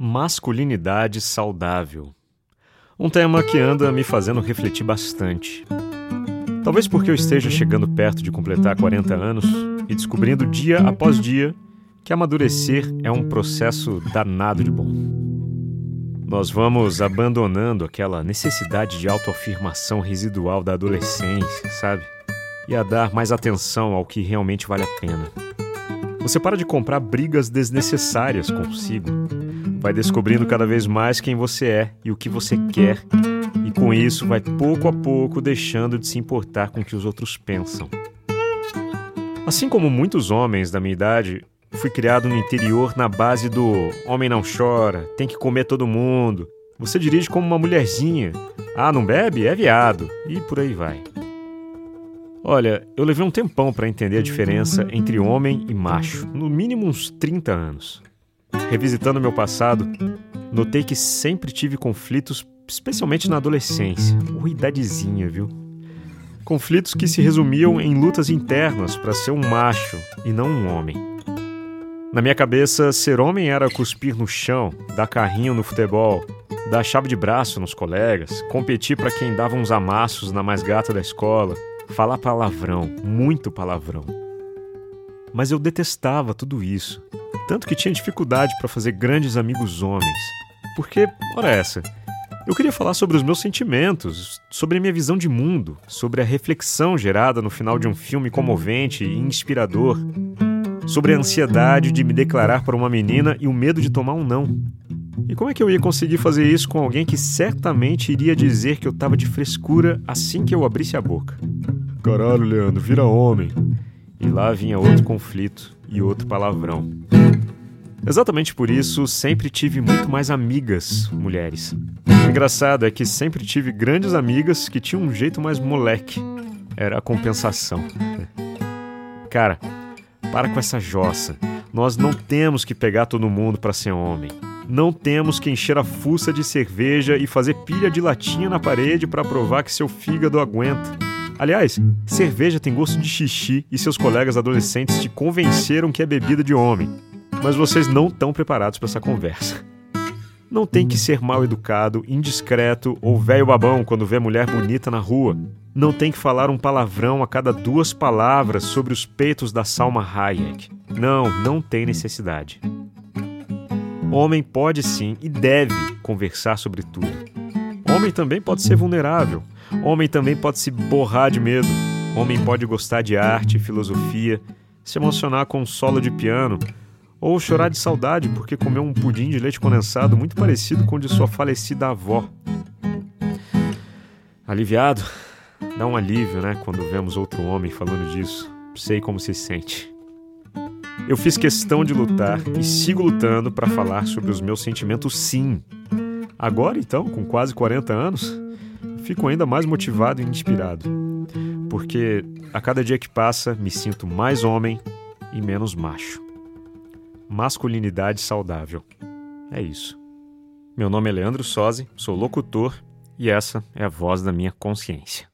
Masculinidade saudável. Um tema que anda me fazendo refletir bastante. Talvez porque eu esteja chegando perto de completar 40 anos e descobrindo dia após dia que amadurecer é um processo danado de bom. Nós vamos abandonando aquela necessidade de autoafirmação residual da adolescência, sabe? E a dar mais atenção ao que realmente vale a pena. Você para de comprar brigas desnecessárias consigo vai descobrindo cada vez mais quem você é e o que você quer, e com isso vai pouco a pouco deixando de se importar com o que os outros pensam. Assim como muitos homens da minha idade, fui criado no interior na base do homem não chora, tem que comer todo mundo, você dirige como uma mulherzinha, ah, não bebe? É viado, e por aí vai. Olha, eu levei um tempão para entender a diferença entre homem e macho, no mínimo uns 30 anos. Revisitando meu passado, notei que sempre tive conflitos, especialmente na adolescência, ou idadezinha, viu? Conflitos que se resumiam em lutas internas para ser um macho e não um homem. Na minha cabeça, ser homem era cuspir no chão, dar carrinho no futebol, dar chave de braço nos colegas, competir para quem dava uns amassos na mais gata da escola, falar palavrão, muito palavrão. Mas eu detestava tudo isso tanto que tinha dificuldade para fazer grandes amigos homens. Porque, ora essa, eu queria falar sobre os meus sentimentos, sobre a minha visão de mundo, sobre a reflexão gerada no final de um filme comovente e inspirador, sobre a ansiedade de me declarar para uma menina e o medo de tomar um não. E como é que eu ia conseguir fazer isso com alguém que certamente iria dizer que eu tava de frescura assim que eu abrisse a boca? Caralho, Leandro, vira homem. E lá vinha outro conflito e outro palavrão. Exatamente por isso, sempre tive muito mais amigas mulheres. O engraçado é que sempre tive grandes amigas que tinham um jeito mais moleque. Era a compensação. Cara, para com essa jossa. Nós não temos que pegar todo mundo para ser homem. Não temos que encher a fuça de cerveja e fazer pilha de latinha na parede para provar que seu fígado aguenta. Aliás, cerveja tem gosto de xixi e seus colegas adolescentes te convenceram que é bebida de homem mas vocês não estão preparados para essa conversa. Não tem que ser mal educado, indiscreto ou velho babão quando vê mulher bonita na rua. Não tem que falar um palavrão a cada duas palavras sobre os peitos da Salma Hayek. Não, não tem necessidade. Homem pode sim e deve conversar sobre tudo. Homem também pode ser vulnerável. Homem também pode se borrar de medo. Homem pode gostar de arte, filosofia, se emocionar com um solo de piano, ou chorar de saudade porque comeu um pudim de leite condensado muito parecido com o de sua falecida avó. Aliviado? Dá um alívio, né, quando vemos outro homem falando disso. Sei como se sente. Eu fiz questão de lutar e sigo lutando para falar sobre os meus sentimentos, sim. Agora, então, com quase 40 anos, fico ainda mais motivado e inspirado. Porque a cada dia que passa, me sinto mais homem e menos macho masculinidade saudável. É isso. Meu nome é Leandro Sozzi, sou locutor e essa é a voz da minha consciência.